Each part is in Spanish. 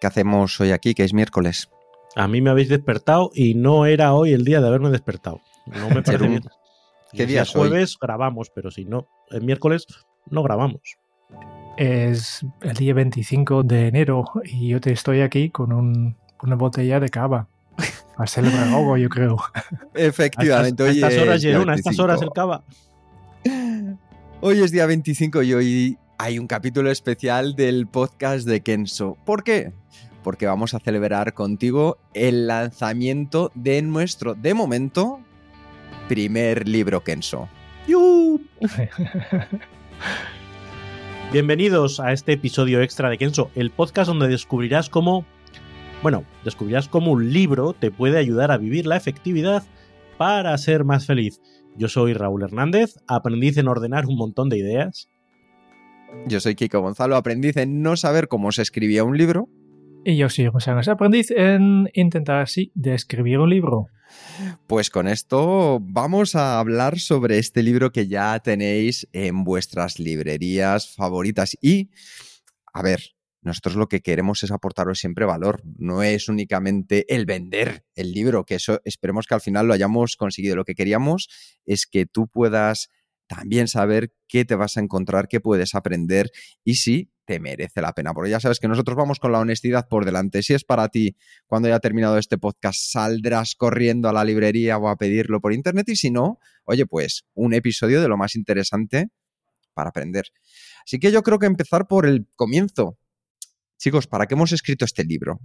¿Qué hacemos hoy aquí, que es miércoles? A mí me habéis despertado y no era hoy el día de haberme despertado. No me parece bien. ¿Qué día es es hoy? jueves grabamos, pero si no, el miércoles no grabamos. Es el día 25 de enero y yo te estoy aquí con un- una botella de cava. Para celebrar algo, yo creo. Efectivamente, a hoy estas, a estas es horas, día Jerún, a estas horas el 25. cava. Hoy es día 25 y hoy hay un capítulo especial del podcast de Kenso. ¿Por qué? Porque vamos a celebrar contigo el lanzamiento de nuestro, de momento, primer libro Kenso. ¡Yu! Bienvenidos a este episodio extra de Kenso, el podcast donde descubrirás cómo, bueno, descubrirás cómo un libro te puede ayudar a vivir la efectividad para ser más feliz. Yo soy Raúl Hernández, aprendiz en ordenar un montón de ideas. Yo soy Kiko Gonzalo, aprendiz en no saber cómo se escribía un libro. Y yo soy José Ángel Aprendiz en intentar así de escribir un libro. Pues con esto vamos a hablar sobre este libro que ya tenéis en vuestras librerías favoritas. Y, a ver, nosotros lo que queremos es aportaros siempre valor. No es únicamente el vender el libro, que eso esperemos que al final lo hayamos conseguido. Lo que queríamos es que tú puedas también saber qué te vas a encontrar, qué puedes aprender y si te merece la pena. Porque ya sabes que nosotros vamos con la honestidad por delante. Si es para ti, cuando haya terminado este podcast, saldrás corriendo a la librería o a pedirlo por internet. Y si no, oye, pues un episodio de lo más interesante para aprender. Así que yo creo que empezar por el comienzo. Chicos, ¿para qué hemos escrito este libro?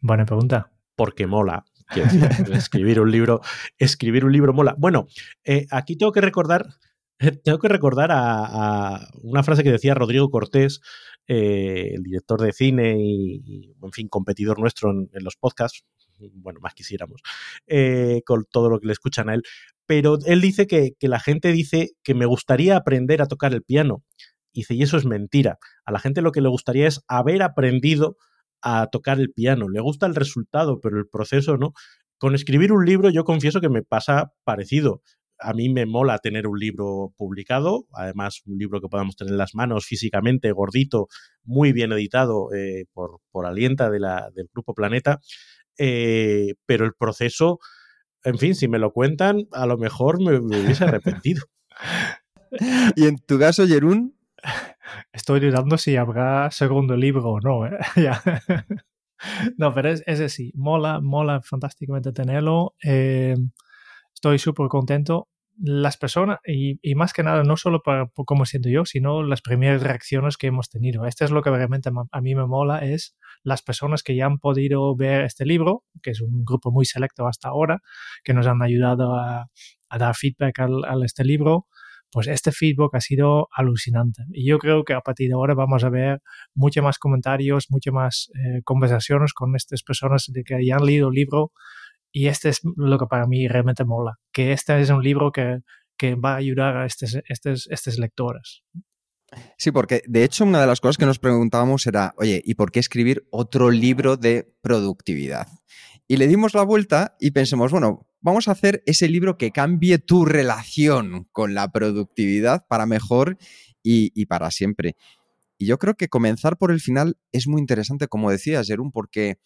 Buena pregunta. porque mola. Decir, escribir un libro, escribir un libro mola. Bueno, eh, aquí tengo que recordar, tengo que recordar a, una frase que decía Rodrigo Cortés, eh, el director de cine y, en fin, competidor nuestro en, en los podcasts. Bueno, más quisiéramos, eh, con todo lo que le escuchan a él. Pero él dice que, que la gente dice que me gustaría aprender a tocar el piano. Y dice, y eso es mentira. A la gente lo que le gustaría es haber aprendido a tocar el piano. Le gusta el resultado, pero el proceso no. Con escribir un libro yo confieso que me pasa parecido. A mí me mola tener un libro publicado, además un libro que podamos tener en las manos físicamente, gordito, muy bien editado eh, por, por Alienta de la, del Grupo Planeta, eh, pero el proceso, en fin, si me lo cuentan, a lo mejor me, me hubiese arrepentido. Y en tu caso, Jerún, Estoy dudando si habrá segundo libro o no. ¿eh? Ya. no, pero es, es así. Mola, mola fantásticamente tenerlo. Estoy súper contento. Las personas, y, y, más que nada, no solo para, por cómo siento yo, sino las primeras reacciones que hemos tenido. Esto es lo que realmente a mí me mola, es las personas que ya han podido ver este libro, que es un grupo muy selecto hasta ahora, que nos han ayudado a, a dar feedback al, a este libro pues este feedback ha sido alucinante. Y yo creo que a partir de ahora vamos a ver muchos más comentarios, muchas más eh, conversaciones con estas personas de que ya han leído el libro. Y este es lo que para mí realmente mola, que este es un libro que, que va a ayudar a estos, estos, lectores. Sí, porque de hecho una de las cosas que nos preguntábamos era, oye, ¿y por qué escribir otro libro de productividad? Y le dimos la vuelta y pensamos, bueno, vamos a hacer ese libro que cambie tu relación con la productividad para mejor y, y, para siempre. Y yo creo que comenzar por el final es muy interesante, como decías, Jerún, porque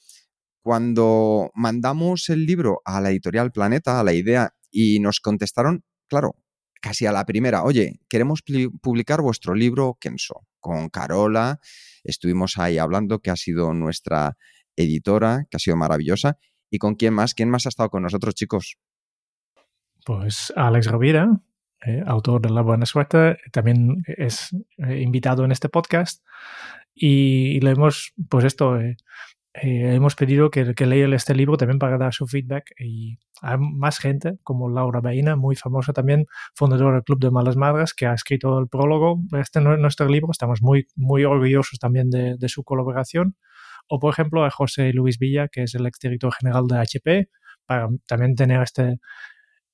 cuando mandamos el libro a la editorial Planeta, a la idea, y nos contestaron, claro, casi a la primera, oye, queremos publicar vuestro libro Kenso, con Carola, estuvimos ahí hablando, que ha sido nuestra editora, que ha sido maravillosa, ¿Y con quién más? ¿Quién más ha estado con nosotros, chicos? Pues Alex Rovira, eh, autor de La Buena Suerte, también es eh, invitado en este podcast y, y le hemos, pues esto, eh, eh, hemos pedido que, que este libro también para dar su feedback y hay más gente como Laura Baina, muy famosa también, fundadora del Club de Malas Madres, que ha escrito el prólogo de este nuestro libro. Estamos muy, muy orgullosos también de, de su colaboración. O, por ejemplo, a José Luis Villa, que es el exdirector general de HP, para también tener este,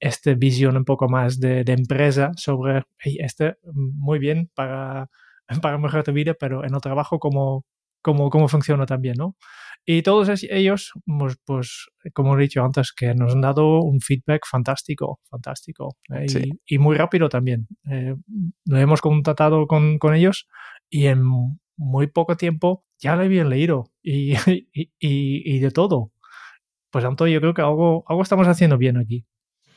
este visión un poco más de, de empresa sobre este muy bien para, para mejorar tu vida, pero en el trabajo cómo, cómo, cómo funciona también, ¿no? Y todos ellos, pues, pues, como he dicho antes, que nos han dado un feedback fantástico, fantástico. Eh, y, y, muy rápido también. Eh, lo hemos contactado con, con, ellos y en muy poco tiempo ya lo habían leído y, y, y, de todo. Pues tanto yo creo que algo, algo estamos haciendo bien aquí.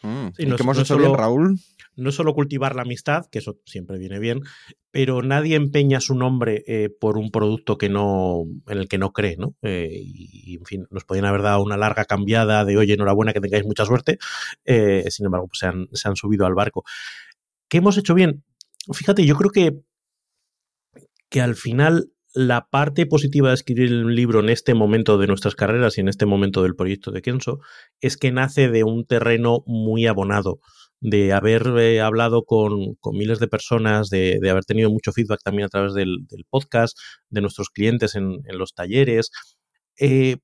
Mm, ¿Y no, que hemos no hecho solo, bien, Raúl? No solo cultivar la amistad, que eso siempre viene bien, pero nadie empeña su nombre eh, por un producto que no, en el que no cree, ¿no? Eh, y, en fin, nos podían haber dado una larga cambiada de, oye, enhorabuena, que tengáis mucha suerte. Eh, sin embargo, pues se, han, se han subido al barco. ¿Qué hemos hecho bien? Fíjate, yo creo que, que al final la parte positiva de escribir un libro en este momento de nuestras carreras y en este momento del proyecto de Kenso es que nace de un terreno muy abonado, de haber eh, hablado con, con, miles de personas, de, de, haber tenido mucho feedback también a través del, podcast, de nuestros clientes en, en los talleres. Eh,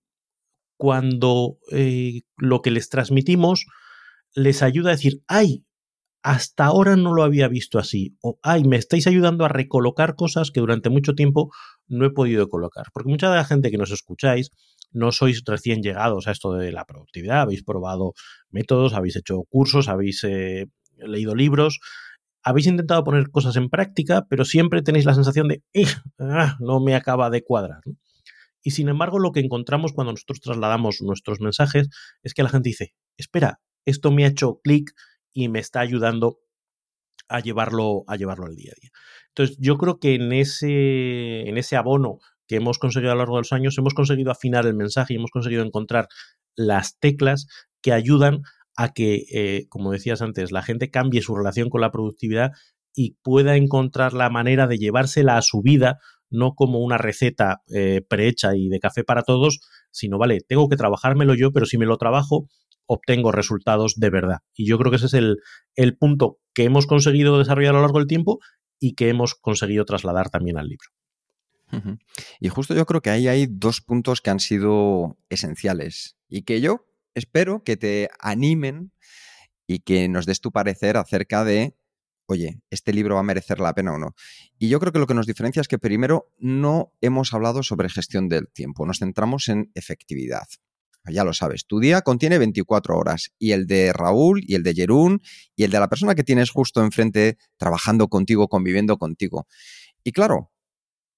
cuando eh, lo que les transmitimos les ayuda a decir, ay, hasta ahora no lo había visto así. O, ay, me estáis ayudando a recolocar cosas que durante mucho tiempo no he podido colocar. Porque mucha de la gente que nos escucháis no sois recién llegados a esto de la productividad, habéis probado métodos, habéis hecho cursos, habéis eh, leído libros, habéis intentado poner cosas en práctica, pero siempre tenéis la sensación de, ah, no me acaba de cuadrar. Y sin embargo, lo que encontramos cuando nosotros trasladamos nuestros mensajes es que la gente dice, espera, esto me ha hecho clic y me está ayudando a llevarlo, a llevarlo al día a día. Entonces, yo creo que en ese, en ese abono que hemos conseguido a lo largo de los años, hemos conseguido afinar el mensaje y hemos conseguido encontrar las teclas que ayudan a que, eh, como decías antes, la gente cambie su relación con la productividad y pueda encontrar la manera de llevársela a su vida, no como una receta eh, prehecha y de café para todos, sino, vale, tengo que trabajármelo yo, pero si me lo trabajo, obtengo resultados de verdad. Y yo creo que ese es el, el punto que hemos conseguido desarrollar a lo largo del tiempo y que hemos conseguido trasladar también al libro. Y justo yo creo que ahí hay dos puntos que han sido esenciales y que yo espero que te animen y que nos des tu parecer acerca de, oye, ¿este libro va a merecer la pena o no? Y yo creo que lo que nos diferencia es que primero no hemos hablado sobre gestión del tiempo, nos centramos en efectividad ya lo sabes, tu día contiene 24 horas y el de Raúl y el de Jerún y el de la persona que tienes justo enfrente trabajando contigo, conviviendo contigo. Y claro,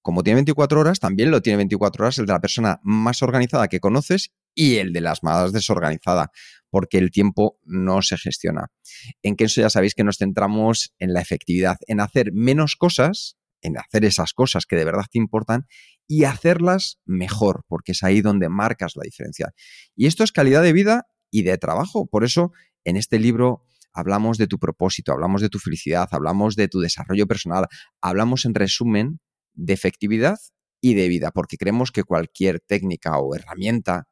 como tiene 24 horas, también lo tiene 24 horas el de la persona más organizada que conoces y el de las más desorganizada, porque el tiempo no se gestiona. En que eso ya sabéis que nos centramos en la efectividad, en hacer menos cosas, en hacer esas cosas que de verdad te importan y hacerlas mejor, porque es ahí donde marcas la diferencia. Y esto es calidad de vida y de trabajo. Por eso, en este libro hablamos de tu propósito, hablamos de tu felicidad, hablamos de tu desarrollo personal, hablamos en resumen de efectividad y de vida, porque creemos que cualquier técnica o herramienta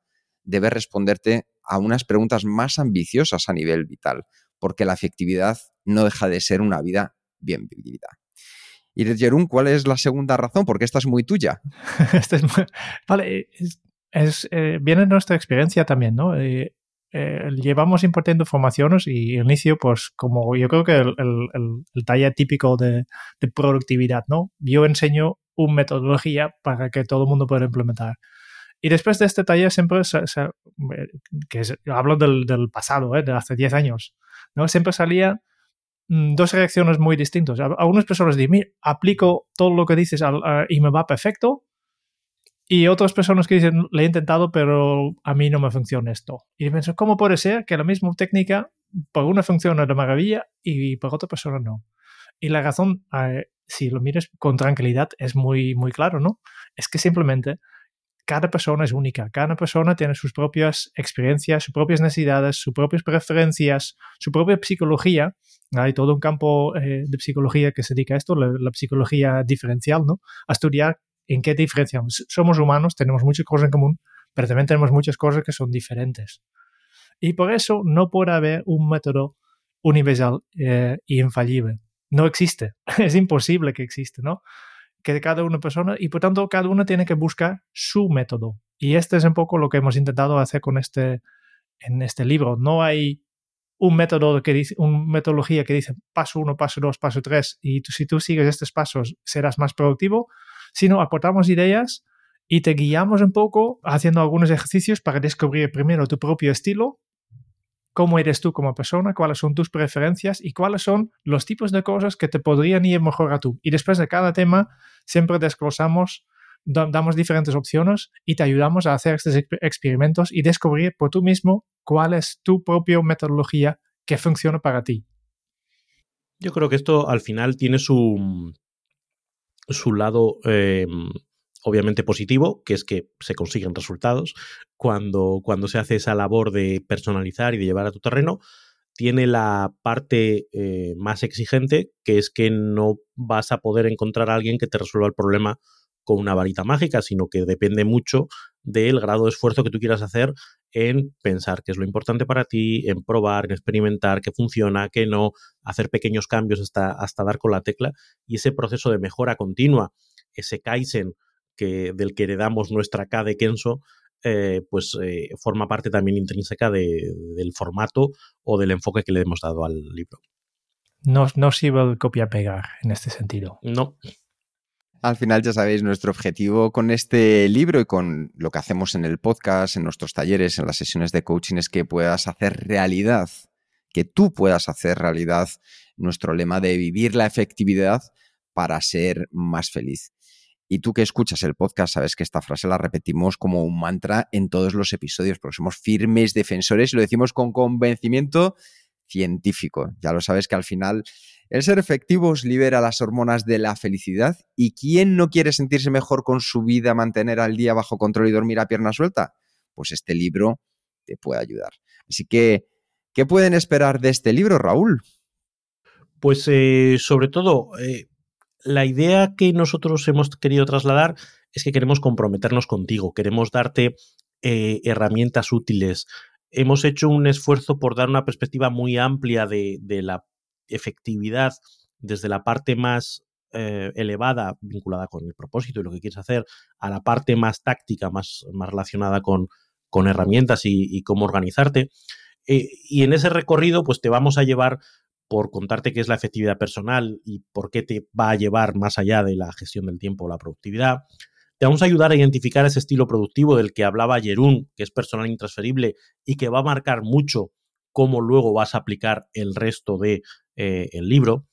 debe responderte a unas preguntas más ambiciosas a nivel vital, porque la efectividad no deja de ser una vida bien vivida. Y de Jerún, ¿cuál es la segunda razón? Porque esta es muy tuya. este es. Vale, es, es eh, viene nuestra experiencia también, ¿no? Eh, eh, llevamos importando formaciones y al inicio, pues como yo creo que el, el, el típico de, de, productividad, ¿no? Yo enseño una metodología para que todo el mundo pueda implementar. Y después de este taller siempre, se, que es, hablo del, pasado, ¿eh? de hace 10 años, ¿no? Siempre salía Mm, dos reacciones muy distintas. Algunas personas dicen, mira, aplico todo lo que dices al, uh, y me va perfecto. Y otras personas que dicen, le he intentado, pero a mí no me funciona esto. Y pienso, ¿cómo puede ser que la misma técnica por una funciona de maravilla y por otra persona no? Y la razón, si lo mires con tranquilidad, es muy, muy claro, ¿no? Es que simplemente cada persona es única, cada persona tiene sus propias experiencias, sus propias necesidades, sus propias preferencias, su propia psicología. Hay todo un campo eh, de psicología que se dedica a esto, la, psicología diferencial, ¿no? A estudiar en qué diferenciamos. Somos humanos, tenemos muchas cosas en común, pero también tenemos muchas cosas que son diferentes. Y por eso no puede haber un método universal e infalible. No existe. Es imposible que exista, ¿no? Que cada una persona, y por tanto cada uno tiene que buscar su método. Y este es un poco lo que hemos intentado hacer con este, en este libro. No hay un método que dice, una metodología que dice paso uno, paso dos, paso tres, y si tú sigues estos pasos serás más productivo, sino aportamos ideas y te guiamos un poco haciendo algunos ejercicios para descubrir primero tu propio estilo cómo eres tú como persona, cuáles son tus preferencias y cuáles son los tipos de cosas que te podrían ir mejor a tú. Y después de cada tema siempre desglosamos, damos diferentes opciones y te ayudamos a hacer estos experimentos y descubrir por tú mismo cuál es tu propia metodología que funciona para ti. Yo creo que esto al final tiene su, su lado em, obviamente positivo, que es que se consiguen resultados cuando, cuando se hace esa labor de personalizar y de llevar a tu terreno. Tiene la parte eh, más exigente, que es que no vas a poder encontrar a alguien que te resuelva el problema con una varita mágica, sino que depende mucho del grado de esfuerzo que tú quieras hacer en pensar qué es lo importante para ti, en probar, en experimentar qué funciona, qué no, hacer pequeños cambios hasta, hasta dar con la tecla y ese proceso de mejora continua, ese Kaizen del que heredamos nuestra K de Kenso, eh, pues eh, forma parte también intrínseca del formato o del enfoque que le hemos dado al libro. No, no sirve el copia-pegar en este sentido. No. Al final, ya sabéis, nuestro objetivo con este libro y con lo que hacemos en el podcast, en nuestros talleres, en las sesiones de coaching, es que puedas hacer realidad, que tú puedas hacer realidad nuestro lema de vivir la efectividad para ser más feliz. Y tú que escuchas el podcast sabes que esta frase la repetimos como un mantra en todos los episodios, porque somos firmes defensores y lo decimos con convencimiento científico. Ya lo sabes que al final el ser efectivos libera las hormonas de la felicidad y ¿quién no quiere sentirse mejor con su vida, mantener al día bajo control y dormir a pierna suelta? Pues este libro te puede ayudar. Así que, ¿qué pueden esperar de este libro, Raúl? Pues eh, sobre todo, eh, la idea que nosotros hemos querido trasladar es que queremos comprometernos contigo, queremos darte eh, herramientas útiles. Hemos hecho un esfuerzo por dar una perspectiva muy amplia de, la efectividad desde la parte más eh, elevada, vinculada con el propósito y lo que quieres hacer, a la parte más táctica, más, más relacionada con, con herramientas y, cómo organizarte. Eh, y en ese recorrido, pues te vamos a llevar por contarte qué es la efectividad personal y por qué te va a llevar más allá de la gestión del tiempo o la productividad. Te vamos a ayudar a identificar ese estilo productivo del que hablaba Jerún, que es personal intransferible y que va a marcar mucho cómo luego vas a aplicar el resto del de, eh, libro.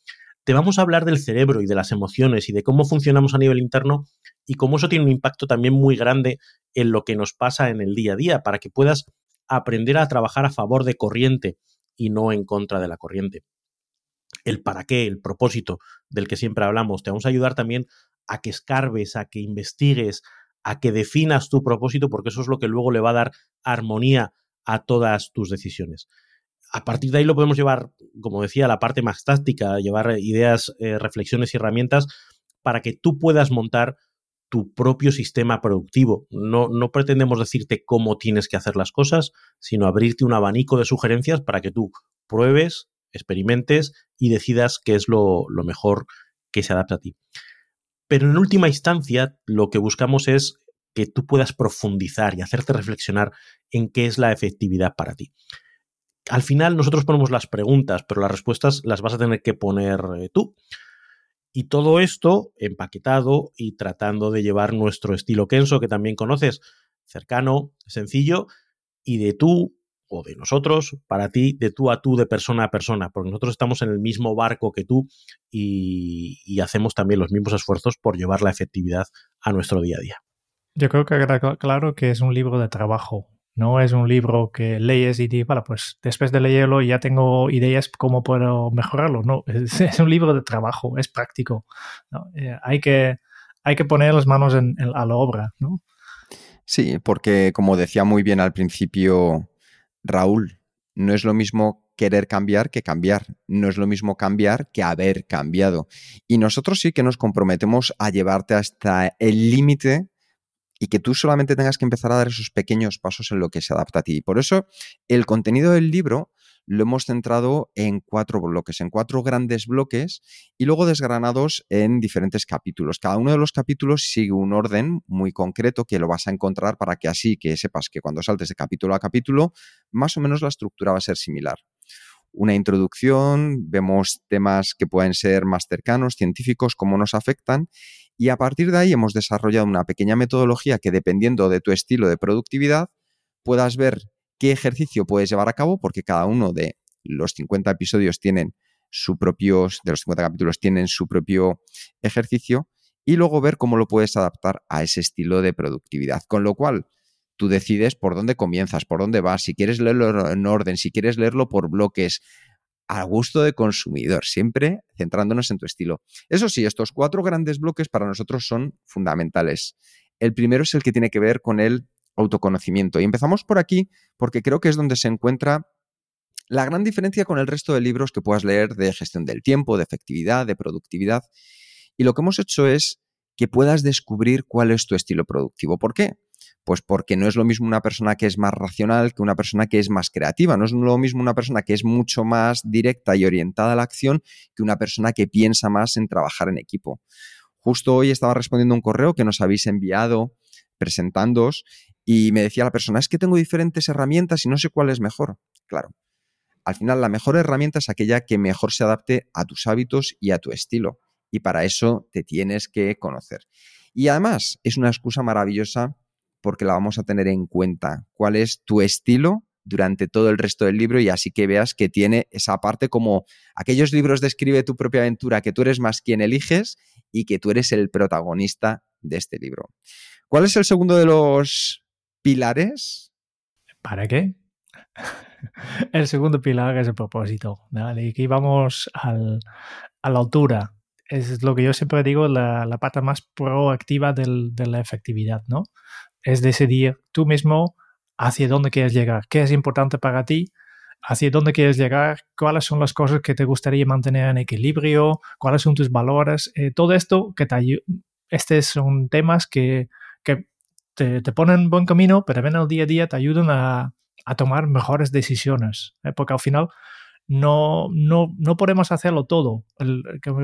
Te vamos a hablar del cerebro y de las emociones y de cómo funcionamos a nivel interno y cómo eso tiene un impacto también muy grande en lo que nos pasa en el día a día, para que puedas aprender a trabajar a favor de corriente y no en contra de la corriente el para qué, el propósito del que siempre hablamos. Te vamos a ayudar también a que escarbes, a que investigues, a que definas tu propósito, porque eso es lo que luego le va a dar armonía a todas tus decisiones. A partir de ahí lo podemos llevar, como decía, a la parte más táctica, llevar ideas, eh, reflexiones y herramientas para que tú puedas montar tu propio sistema productivo. No, no pretendemos decirte cómo tienes que hacer las cosas, sino abrirte un abanico de sugerencias para que tú pruebes, experimentes y decidas qué es lo, mejor que se adapta a ti. Pero en última instancia, lo que buscamos es que tú puedas profundizar y hacerte reflexionar en qué es la efectividad para ti. Al final nosotros ponemos las preguntas, pero las respuestas las vas a tener que poner eh, tú. Y todo esto empaquetado y tratando de llevar nuestro estilo Kenso, que también conoces, cercano, sencillo, y de tú o de nosotros, para ti, de tú a tú, de persona a persona, porque nosotros estamos en el mismo barco que tú y, hacemos también los mismos esfuerzos por llevar la efectividad a nuestro día a día. Yo creo que queda claro que es un libro de trabajo, no es un libro que lees y dices, bueno, pues después de leerlo ya tengo ideas cómo puedo mejorarlo. No, es, un libro de trabajo, es práctico. Eh, hay, que, hay que poner las manos en, a la obra, ¿no? Sí, porque como decía muy bien al principio Raúl, no es lo mismo querer cambiar que cambiar. No es lo mismo cambiar que haber cambiado. Y nosotros sí que nos comprometemos a llevarte hasta el límite y que tú solamente tengas que empezar a dar esos pequeños pasos en lo que se adapta a ti. Por eso, el contenido del libro lo hemos centrado en cuatro bloques, en cuatro grandes bloques y luego desgranados en diferentes capítulos. Cada uno de los capítulos sigue un orden muy concreto que lo vas a encontrar para que así que sepas que cuando saltes de capítulo a capítulo, más o menos la estructura va a ser similar. Una introducción, vemos temas que pueden ser más cercanos, científicos, cómo nos afectan y a partir de ahí hemos desarrollado una pequeña metodología que dependiendo de tu estilo de productividad, puedas ver qué ejercicio puedes llevar a cabo, porque cada uno de los 50 episodios tienen su propio, de los 50 capítulos tienen su propio ejercicio, y luego ver cómo lo puedes adaptar a ese estilo de productividad. Con lo cual, tú decides por dónde comienzas, por dónde vas, si quieres leerlo en orden, si quieres leerlo por bloques, a gusto de consumidor, siempre centrándonos en tu estilo. Eso sí, estos cuatro grandes bloques para nosotros son fundamentales. El primero es el que tiene que ver con el autoconocimiento. Y empezamos por aquí porque creo que es donde se encuentra la gran diferencia con el resto de libros que puedas leer de gestión del tiempo, de efectividad, de productividad. Y lo que hemos hecho es que puedas descubrir cuál es tu estilo productivo. ¿Por qué? Pues porque no es lo mismo una persona que es más racional que una persona que es más creativa. No es lo mismo una persona que es mucho más directa y orientada a la acción que una persona que piensa más en trabajar en equipo. Justo hoy estaba respondiendo un correo que nos habéis enviado presentándoos y me decía la persona, es que tengo diferentes herramientas y no sé cuál es mejor. Claro, al final la mejor herramienta es aquella que mejor se adapte a tus hábitos y a tu estilo. Y para eso te tienes que conocer. Y además es una excusa maravillosa porque la vamos a tener en cuenta. ¿Cuál es tu estilo durante todo el resto del libro? Y así que veas que tiene esa parte como aquellos libros de escribe tu propia aventura, que tú eres más quien eliges y que tú eres el protagonista de este libro. ¿Cuál es el segundo de los pilares? ¿Para qué? el segundo pilar es el propósito. Y aquí vamos a la altura. Es lo que yo siempre digo, la, la pata más proactiva de la efectividad, ¿no? es decidir tú mismo hacia dónde quieres llegar, qué es importante para ti, hacia dónde quieres llegar, cuáles son las cosas que te gustaría mantener en equilibrio, cuáles son tus valores, eh, todo esto estos son temas que, que te, ponen buen camino, pero en el día a día te ayudan a, a tomar mejores decisiones, ¿eh? porque al final no, no, no podemos hacerlo todo.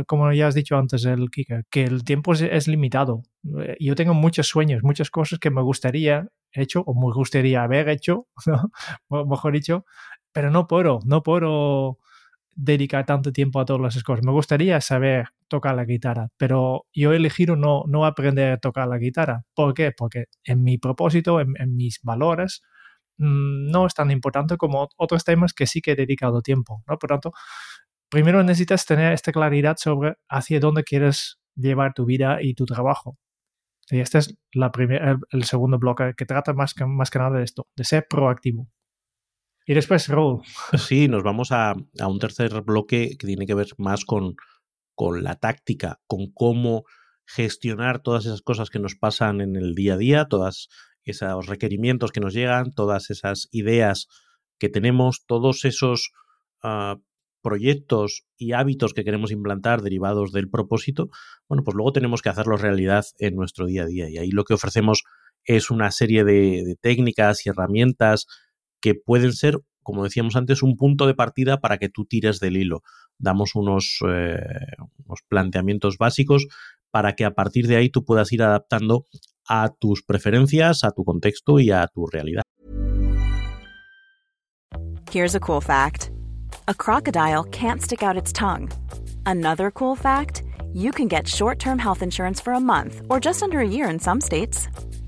como ya has dicho antes, el Kika, que el tiempo es, limitado. Eh, yo tengo muchos sueños, muchas cosas que me gustaría hecho o me gustaría haber hecho, mejor dicho, pero no puedo, no puedo dedicar tanto tiempo a todas esas cosas. Me gustaría saber tocar la guitarra, pero yo he elegido no, no aprender a tocar la guitarra. ¿Por qué? Porque en mi propósito, en mis valores, Mm, no es tan importante como otros temas que sí que he dedicado tiempo. ¿no? Por tanto, primero necesitas tener esta claridad sobre hacia dónde quieres llevar tu vida y tu trabajo. Y este es la el, segundo bloque que trata más que, más que nada de esto, de ser proactivo. Y después, Raúl. Sí, nos vamos a, a, un tercer bloque que tiene que ver más con, con la táctica, con cómo gestionar todas esas cosas que nos pasan en el día a día, todas esos requerimientos que nos llegan, todas esas ideas que tenemos, todos esos uh, proyectos y hábitos que queremos implantar derivados del propósito, bueno, pues luego tenemos que hacerlos realidad en nuestro día a día. Y ahí lo que ofrecemos es una serie de técnicas y herramientas que pueden ser, como decíamos antes, un punto de partida para que tú tires del hilo. Damos unos, eh, unos planteamientos básicos para que a partir de ahí tú puedas ir adaptando a tus preferencias, a tu contexto y a tu realidad. Here's a cool fact. A crocodile can't stick out its tongue. Another cool fact, you can get short-term health insurance for a month or just under a year in some states.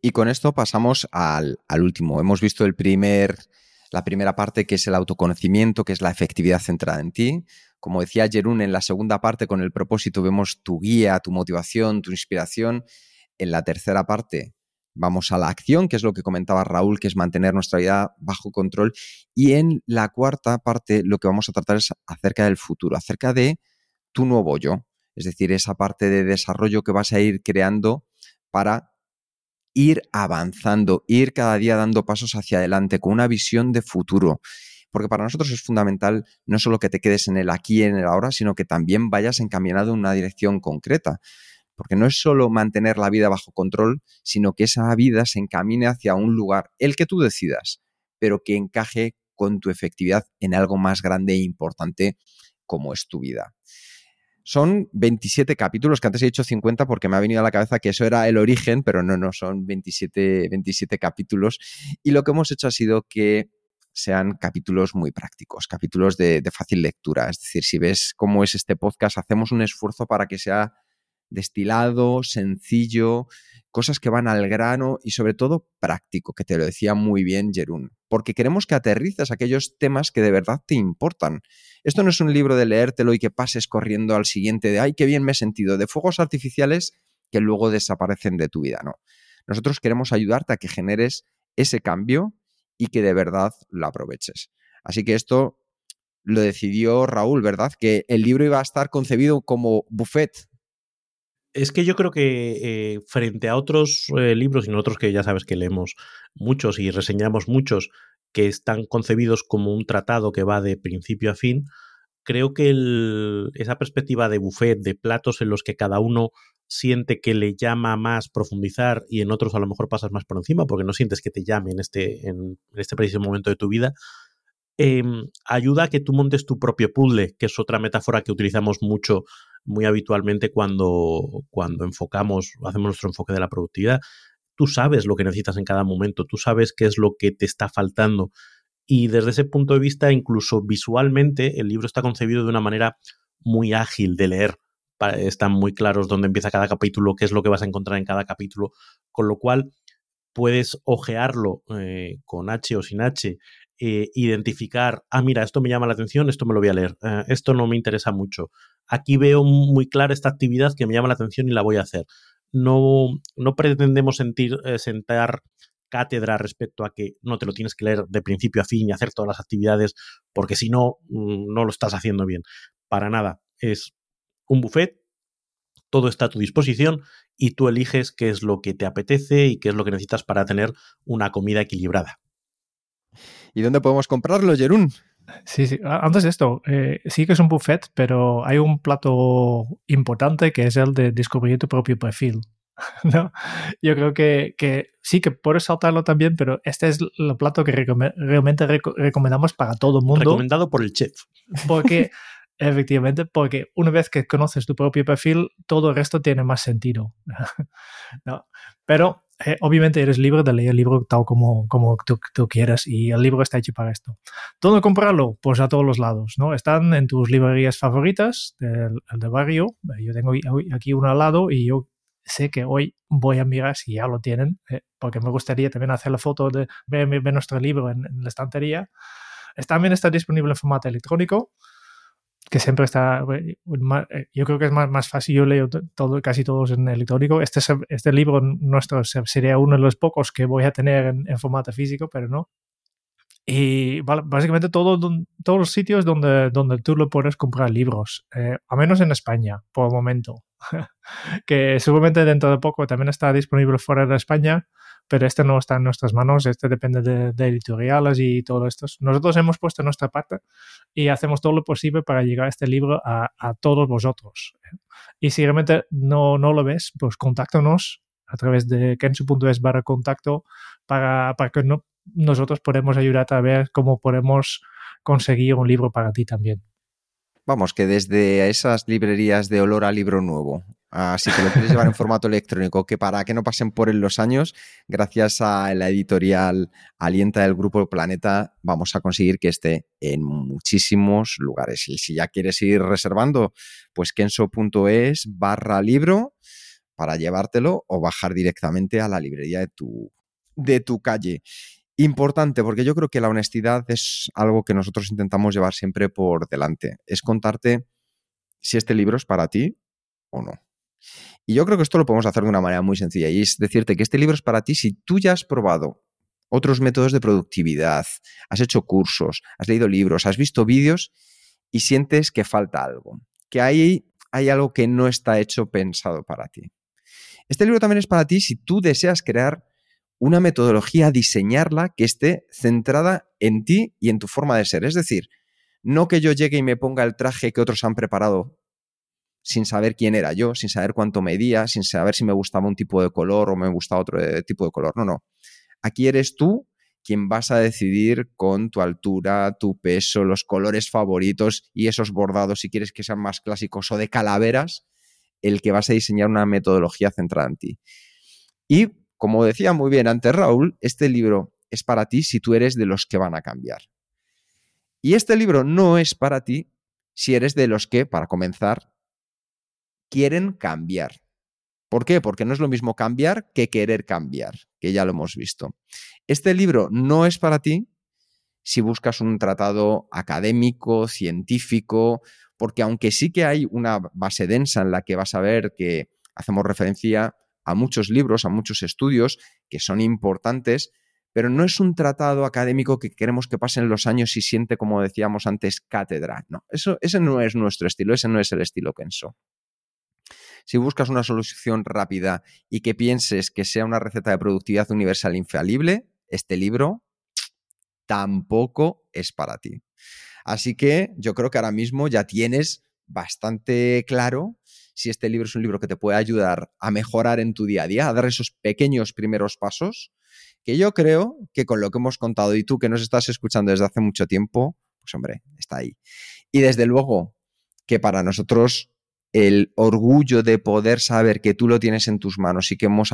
Y con esto pasamos al, al último. Hemos visto el primer, la primera parte que es el autoconocimiento, que es la efectividad centrada en ti. Como decía Jerún, en la segunda parte con el propósito vemos tu guía, tu motivación, tu inspiración. En la tercera parte vamos a la acción, que es lo que comentaba Raúl, que es mantener nuestra vida bajo control. Y en la cuarta parte lo que vamos a tratar es acerca del futuro, acerca de tu nuevo yo. Es decir, esa parte de desarrollo que vas a ir creando para ir avanzando, ir cada día dando pasos hacia adelante con una visión de futuro. Porque para nosotros es fundamental no solo que te quedes en el aquí y en el ahora, sino que también vayas encaminado en una dirección concreta. Porque no es solo mantener la vida bajo control, sino que esa vida se encamine hacia un lugar, el que tú decidas, pero que encaje con tu efectividad en algo más grande e importante como es tu vida. Son 27 capítulos, que antes he dicho 50 porque me ha venido a la cabeza que eso era el origen, pero no, no, son 27, 27 capítulos. Y lo que hemos hecho ha sido que sean capítulos muy prácticos, capítulos de, de fácil lectura. Es decir, si ves cómo es este podcast, hacemos un esfuerzo para que sea destilado, sencillo, cosas que van al grano y sobre todo práctico, que te lo decía muy bien Jerún, porque queremos que aterrices aquellos temas que de verdad te importan. Esto no es un libro de leértelo y que pases corriendo al siguiente de, ay, qué bien me he sentido, de fuegos artificiales que luego desaparecen de tu vida, no. Nosotros queremos ayudarte a que generes ese cambio y que de verdad lo aproveches. Así que esto lo decidió Raúl, ¿verdad? Que el libro iba a estar concebido como buffet es que yo creo que eh, frente a otros eh, libros y nosotros que ya sabes que leemos muchos y reseñamos muchos que están concebidos como un tratado que va de principio a fin, creo que esa perspectiva de buffet, de platos en los que cada uno siente que le llama más profundizar y en otros a lo mejor pasas más por encima porque no sientes que te llame en este, en este preciso momento de tu vida, Em, ayuda a que tú montes tu propio puzzle, que es otra metáfora que utilizamos mucho, muy habitualmente cuando, cuando enfocamos, hacemos nuestro enfoque de la productividad. Tú sabes lo que necesitas en cada momento, tú sabes qué es lo que te está faltando. Y desde ese punto de vista, incluso visualmente, el libro está concebido de una manera muy ágil de leer. Están muy claros dónde empieza cada capítulo, qué es lo que vas a encontrar en cada capítulo, con lo cual puedes ojearlo eh, con H o sin H eh, identificar, ah, mira, esto me llama la atención, esto me lo voy a leer, eh, esto no me interesa mucho. Aquí veo muy clara esta actividad que me llama la atención y la voy a hacer. No, no pretendemos sentir, sentar cátedra respecto a que no te lo tienes que leer de principio a fin y hacer todas las actividades, porque si no, mm, no lo estás haciendo bien. Para nada. Es un buffet, todo está a tu disposición y tú eliges qué es lo que te apetece y qué es lo que necesitas para tener una comida equilibrada. ¿Y dónde podemos comprarlo, Jerún? Sí, sí. Antes de esto, eh, sí que es un buffet, pero hay un plato importante que es el de descubrir tu propio perfil. ¿no? Yo creo que, que, sí que puedes saltarlo también, pero este es el plato que realmente recomendamos para todo el mundo. Recomendado por el chef. Porque, efectivamente, porque una vez que conoces tu propio perfil, todo el resto tiene más sentido. ¿no? Pero eh, obviamente eres libre de leer el libro tal como, como tú, tú, quieras y el libro está hecho para esto. ¿Dónde comprarlo? Pues a todos los lados, ¿no? Están en tus librerías favoritas del, de barrio. Yo tengo aquí uno al lado y yo sé que hoy voy a mirar si ya lo tienen, eh, porque me gustaría también hacer la foto de ver nuestro libro en, en, la estantería. También está disponible en formato electrónico que siempre está, eh, yo creo que es más, más fácil, yo leo todo, casi todos en electrónico. Este, este libro nuestro sería uno de los pocos que voy a tener en, formato físico, pero no. Y básicamente todo, todos los sitios donde, donde tú lo puedes comprar libros, eh, a menos en España, por el momento. que seguramente dentro de poco también está disponible fuera de España, pero este no está en nuestras manos, este depende de, de, editoriales y todo esto. Nosotros hemos puesto nuestra parte y hacemos todo lo posible para llegar a este libro a, a todos vosotros. Y si realmente no, no lo ves, pues contáctanos a través de kensu.es barra contacto para, para que no, nosotros podemos ayudarte a ver cómo podemos conseguir un libro para ti también. Vamos, que desde esas librerías de olor a libro nuevo, así que lo quieres llevar en formato electrónico, que para que no pasen por él los años, gracias a la editorial Alienta del Grupo Planeta, vamos a conseguir que esté en muchísimos lugares. Y si ya quieres ir reservando, pues kenso.es barra libro para llevártelo o bajar directamente a la librería de tu, de tu calle. Importante, porque yo creo que la honestidad es algo que nosotros intentamos llevar siempre por delante. Es contarte si este libro es para ti o no. Y yo creo que esto lo podemos hacer de una manera muy sencilla y es decirte que este libro es para ti si tú ya has probado otros métodos de productividad, has hecho cursos, has leído libros, has visto vídeos y sientes que falta algo, que hay, hay algo que no está hecho pensado para ti. Este libro también es para ti si tú deseas crear una metodología, diseñarla que esté centrada en ti y en tu forma de ser. Es decir, no que yo llegue y me ponga el traje que otros han preparado sin saber quién era yo, sin saber cuánto medía, sin saber si me gustaba un tipo de color o me gustaba otro eh, tipo de color. No, no. Aquí eres tú quien vas a decidir con tu altura, tu peso, los colores favoritos y esos bordados, si quieres que sean más clásicos o de calaveras, el que vas a diseñar una metodología centrada en ti. Y como decía muy bien antes Raúl, este libro es para ti si tú eres de los que van a cambiar. Y este libro no es para ti si eres de los que, para comenzar, quieren cambiar. ¿Por qué? Porque no es lo mismo cambiar que querer cambiar, que ya lo hemos visto. Este libro no es para ti si buscas un tratado académico, científico, porque aunque sí que hay una base densa en la que vas a ver que hacemos referencia a muchos libros, a muchos estudios que son importantes, pero no es un tratado académico que queremos que pasen los años y siente, como decíamos antes, cátedra. No, eso, ese no es nuestro estilo, ese no es el estilo Kenso. Si buscas una solución rápida y que pienses que sea una receta de productividad universal infalible, este libro tampoco es para ti. Así que yo creo que ahora mismo ya tienes bastante claro si este libro es un libro que te puede ayudar a mejorar en tu día a día, a dar esos pequeños primeros pasos, que yo creo que con lo que hemos contado y tú que nos estás escuchando desde hace mucho tiempo, pues hombre, está ahí. Y desde luego que para nosotros el orgullo de poder saber que tú lo tienes en tus manos y que hemos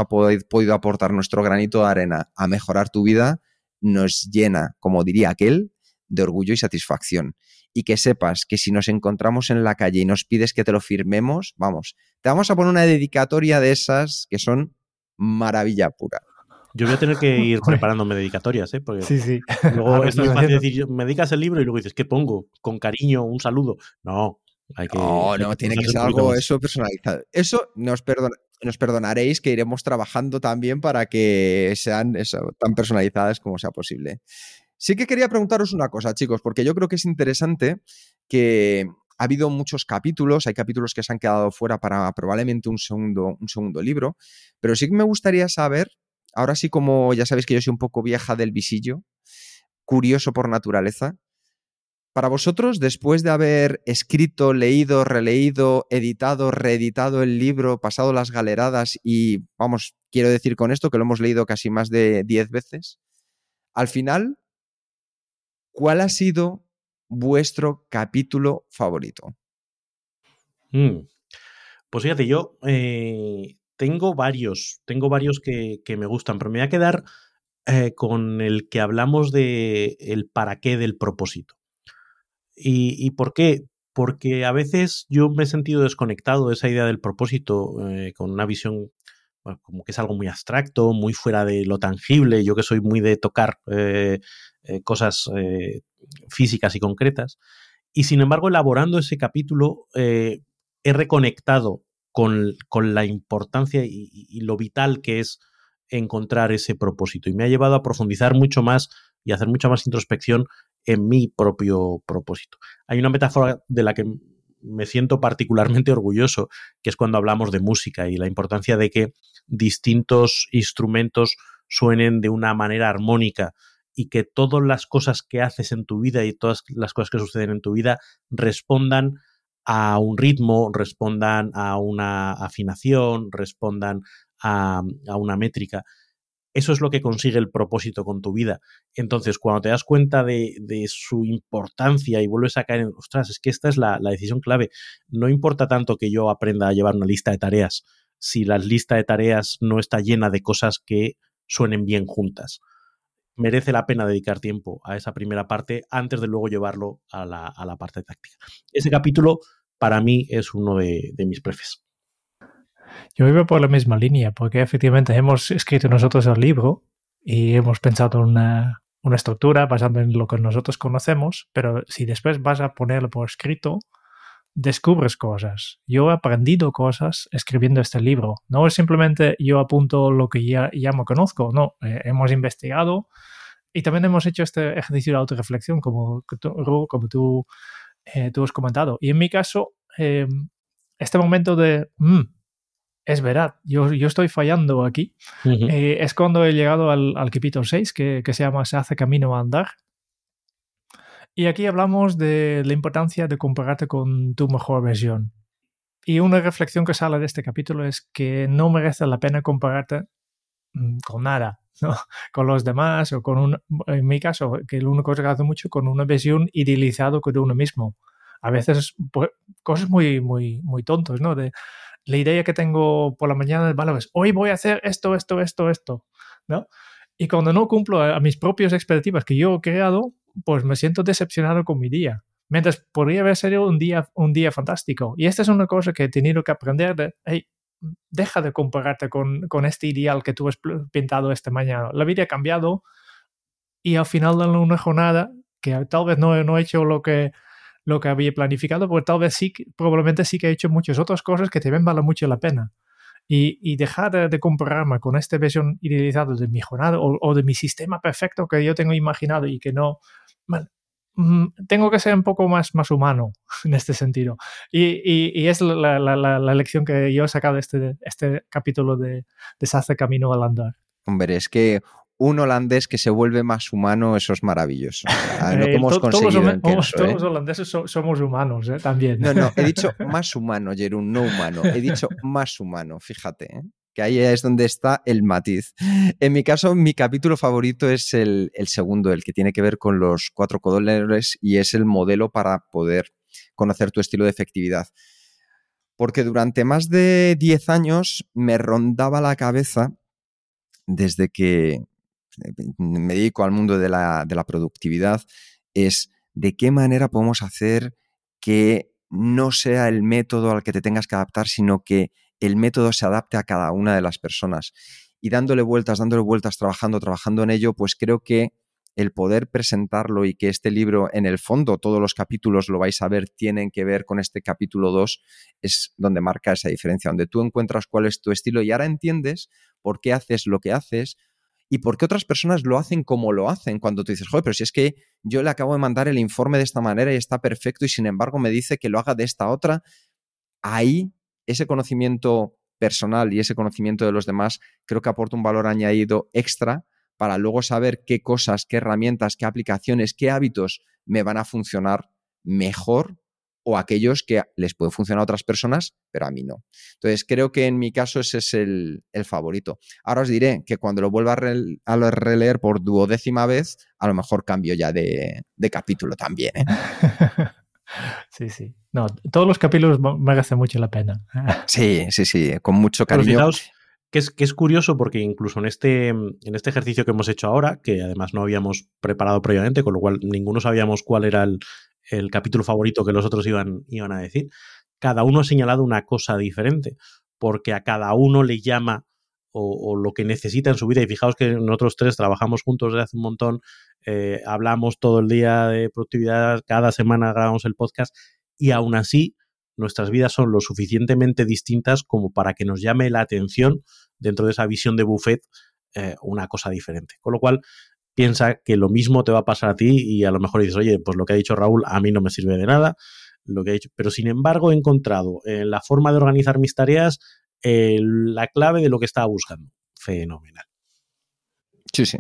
podido aportar nuestro granito de arena a mejorar tu vida, nos llena, como diría aquel, de orgullo y satisfacción y que sepas que si nos encontramos en la calle y nos pides que te lo firmemos, vamos, te vamos a poner una dedicatoria de esas que son maravilla pura. Yo voy a tener que ir preparándome dedicatorias, ¿eh? Porque sí, sí. Luego es muy fácil decir, me dedicas el libro y luego dices, ¿qué pongo? Con cariño, un saludo. No, hay que. No, no, tiene que ser algo eso personalizado. Eso nos, nos perdonaréis que iremos trabajando también para que sean tan personalizadas como sea posible. Sí que quería preguntaros una cosa, chicos, porque yo creo que es interesante que ha habido muchos capítulos, hay capítulos que se han quedado fuera para probablemente un segundo, un segundo libro, pero sí que me gustaría saber, ahora sí como ya sabéis que yo soy un poco vieja del visillo, curioso por naturaleza, para vosotros, después de haber escrito, leído, releído, editado, reeditado el libro, pasado las galeradas y, vamos, quiero decir con esto que lo hemos leído casi más de 10 veces, al final, ¿cuál ha sido vuestro capítulo favorito? Mm. Pues fíjate, yo eh, tengo varios, tengo varios que, me gustan, pero me voy a quedar eh, con el que hablamos de el para qué del propósito. ¿Y, por qué? Porque a veces yo me he sentido desconectado de esa idea del propósito eh, con una visión como que es algo muy abstracto, muy fuera de lo tangible, yo que soy muy de tocar eh, cosas eh, físicas y concretas. Y sin embargo, elaborando ese capítulo, he reconectado con, la importancia y, y, lo vital que es encontrar ese propósito. Y me ha llevado a profundizar mucho más y hacer mucha más introspección en mi propio propósito. Hay una metáfora de la que me siento particularmente orgulloso, que es cuando hablamos de música y la importancia de que distintos instrumentos suenen de una manera armónica y que todas las cosas que haces en tu vida y todas las cosas que suceden en tu vida respondan a un ritmo, respondan a una afinación, respondan a, una métrica. eso es lo que consigue el propósito con tu vida. Entonces, cuando te das cuenta de, su importancia y vuelves a caer en, ostras, es que esta es la, decisión clave. No importa tanto que yo aprenda a llevar una lista de tareas si la lista de tareas no está llena de cosas que suenen bien juntas. Merece la pena dedicar tiempo a esa primera parte antes de luego llevarlo a la, parte táctica. Ese capítulo para mí es uno de, mis prefes. Yo vivo por la misma línea, porque efectivamente hemos escrito nosotros el libro y hemos pensado en una, una estructura basada en lo que nosotros conocemos, pero si después vas a ponerlo por escrito, descubres cosas. Yo he aprendido cosas escribiendo este libro. No es simplemente yo apunto lo que ya, ya me conozco, no, eh, hemos investigado y también hemos hecho este ejercicio de autorreflexión, como, como tú, eh, tú has comentado. Y en mi caso, eh, este momento de, mm, es verdad, yo, yo estoy fallando aquí. Eh, es cuando he llegado al, al capítulo 6, que, que, se llama Se hace camino a andar. Y aquí hablamos de la importancia de compararte con tu mejor versión. Y una reflexión que sale de este capítulo es que no merece la pena compararte mm, con nada, ¿no? con los demás o con un, en mi caso, que lo único que hace mucho con una versión idealizada de uno mismo. A veces pues, cosas muy, muy, muy tontos, ¿no? De, la idea que tengo por la mañana vale, pues hoy voy a hacer esto, esto, esto, esto, ¿no? Y cuando no cumplo a, mis propias expectativas que yo he creado, pues me siento decepcionado con mi día. Mientras podría haber sido un día, un día fantástico. Y esta es una cosa que he tenido que aprender de, hey, deja de compararte con, con este ideal que tú has pintado esta mañana. La vida ha cambiado y al final de una jornada, que tal vez no, no he hecho lo que lo que había planificado, porque tal vez sí, probablemente sí que he hecho muchas otras cosas que también valen mucho la pena. Y, y dejar de, compararme con esta versión idealizada de mi jornada o, de mi sistema perfecto que yo tengo imaginado y que no... Mm, tengo que ser un poco más, más humano en este sentido. Y, y, es la, la, la, lección que yo he sacado de este, este capítulo de, de Se hace camino al andar. Hombre, es que un holandés que se vuelve más humano, eso es maravilloso. lo que hemos conseguido todos, los ¿eh? holandeses somos humanos ¿eh? también. No, no, he dicho más humano, Jerún, no humano. He dicho más humano, fíjate. ¿eh? Que ahí es donde está el matiz. En mi caso, mi capítulo favorito es el, segundo, el que tiene que ver con los cuatro codolores y es el modelo para poder conocer tu estilo de efectividad. Porque durante más de 10 años me rondaba la cabeza desde que me dedico al mundo de la, productividad, es de qué manera podemos hacer que no sea el método al que te tengas que adaptar, sino que el método se adapte a cada una de las personas. Y dándole vueltas, dándole vueltas, trabajando, trabajando en ello, pues creo que el poder presentarlo y que este libro, en el fondo, todos los capítulos lo vais a ver, tienen que ver con este capítulo 2, es donde marca esa diferencia, donde tú encuentras cuál es tu estilo y ahora entiendes por qué haces lo que haces, y por qué otras personas lo hacen como lo hacen. Cuando tú dices, joder, pero si es que yo le acabo de mandar el informe de esta manera y está perfecto y sin embargo me dice que lo haga de esta otra, ahí ese conocimiento personal y ese conocimiento de los demás creo que aporta un valor añadido extra para luego saber qué cosas, qué herramientas, qué aplicaciones, qué hábitos me van a funcionar mejor o aquellos que les pueden funcionar a otras personas, pero a mí no. Entonces, creo que en mi caso ese es el, favorito. Ahora os diré que cuando lo vuelva a, releer por duodécima vez, a lo mejor cambio ya de, capítulo también. ¿eh? Sí, sí. No, todos los capítulos merecen mucho la pena. Sí, sí, sí, con mucho cariño. que es, que es curioso porque incluso en este, en este ejercicio que hemos hecho ahora, que además no habíamos preparado previamente, con lo cual ninguno sabíamos cuál era el, el capítulo favorito que los otros iban, iban a decir, cada uno ha señalado una cosa diferente, porque a cada uno le llama o, lo que necesita en su vida. Y fijaos que nosotros tres trabajamos juntos desde hace un montón, eh, hablamos todo el día de productividad, cada semana grabamos el podcast y aún así nuestras vidas son lo suficientemente distintas como para que nos llame la atención dentro de esa visión de Buffett eh, una cosa diferente. Con lo cual, piensa que lo mismo te va a pasar a ti y a lo mejor dices, oye, pues lo que ha dicho Raúl a mí no me sirve de nada, lo que ha dicho, pero sin embargo he encontrado en la forma de organizar mis tareas la clave de lo que estaba buscando. Fenomenal. Sí, sí.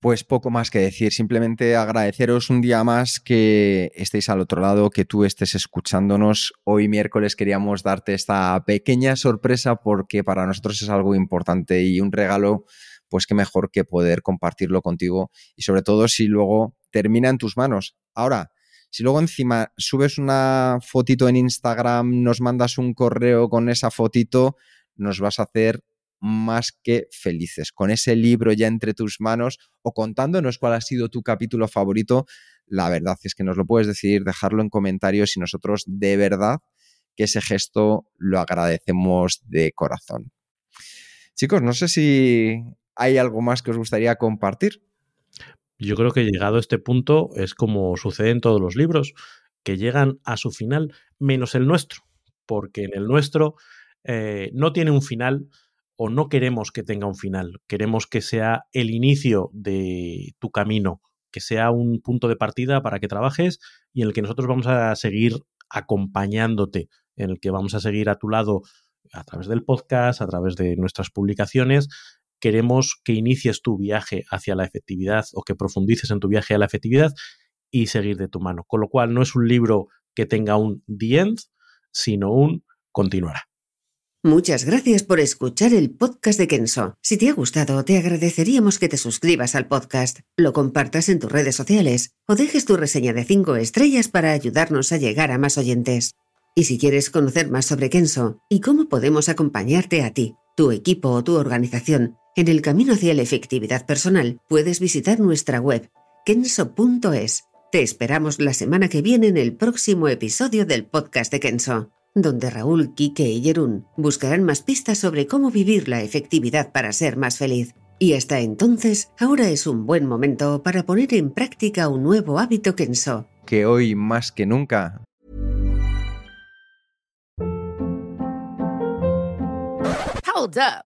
Pues poco más que decir, simplemente agradeceros un día más que estéis al otro lado, que tú estés escuchándonos. Hoy miércoles queríamos darte esta pequeña sorpresa porque para nosotros es algo importante y un regalo, pues qué mejor que poder compartirlo contigo y sobre todo si luego termina en tus manos. Ahora, si luego encima subes una fotito en Instagram, nos mandas un correo con esa fotito, nos vas a hacer más que felices. Con ese libro ya entre tus manos o contándonos cuál ha sido tu capítulo favorito, la verdad es que nos lo puedes decir, dejarlo en comentarios y nosotros de verdad que ese gesto lo agradecemos de corazón. Chicos, no sé si hay algo más que os gustaría compartir. Yo creo que llegado a este punto es como sucede en todos los libros, que llegan a su final, menos el nuestro, porque en el nuestro eh, no tiene un final, o no queremos que tenga un final, queremos que sea el inicio de tu camino, que sea un punto de partida para que trabajes y en el que nosotros vamos a seguir acompañándote, en el que vamos a seguir a tu lado a través del podcast, a través de nuestras publicaciones. Queremos que inicies tu viaje hacia la efectividad o que profundices en tu viaje a la efectividad y seguir de tu mano. Con lo cual no es un libro que tenga un the end, sino un continuará. Muchas gracias por escuchar el podcast de Kenso. Si te ha gustado, te agradeceríamos que te suscribas al podcast, lo compartas en tus redes sociales o dejes tu reseña de 5 estrellas para ayudarnos a llegar a más oyentes. Y si quieres conocer más sobre Kenso y cómo podemos acompañarte a ti, tu equipo o tu organización en el camino hacia la efectividad personal, puedes visitar nuestra web kenso.es. Te esperamos la semana que viene en el próximo episodio del podcast de Kenso donde Raúl, Quique y Jerún buscarán más pistas sobre cómo vivir la efectividad para ser más feliz. Y hasta entonces, ahora es un buen momento para poner en práctica un nuevo hábito Kenso. Que hoy más que nunca Hold up.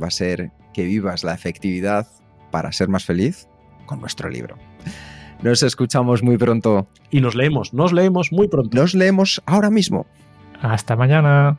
va a ser que vivas la efectividad para ser más feliz con nuestro libro. Nos escuchamos muy pronto. Y nos leemos, nos leemos muy pronto. Nos leemos ahora mismo. Hasta mañana.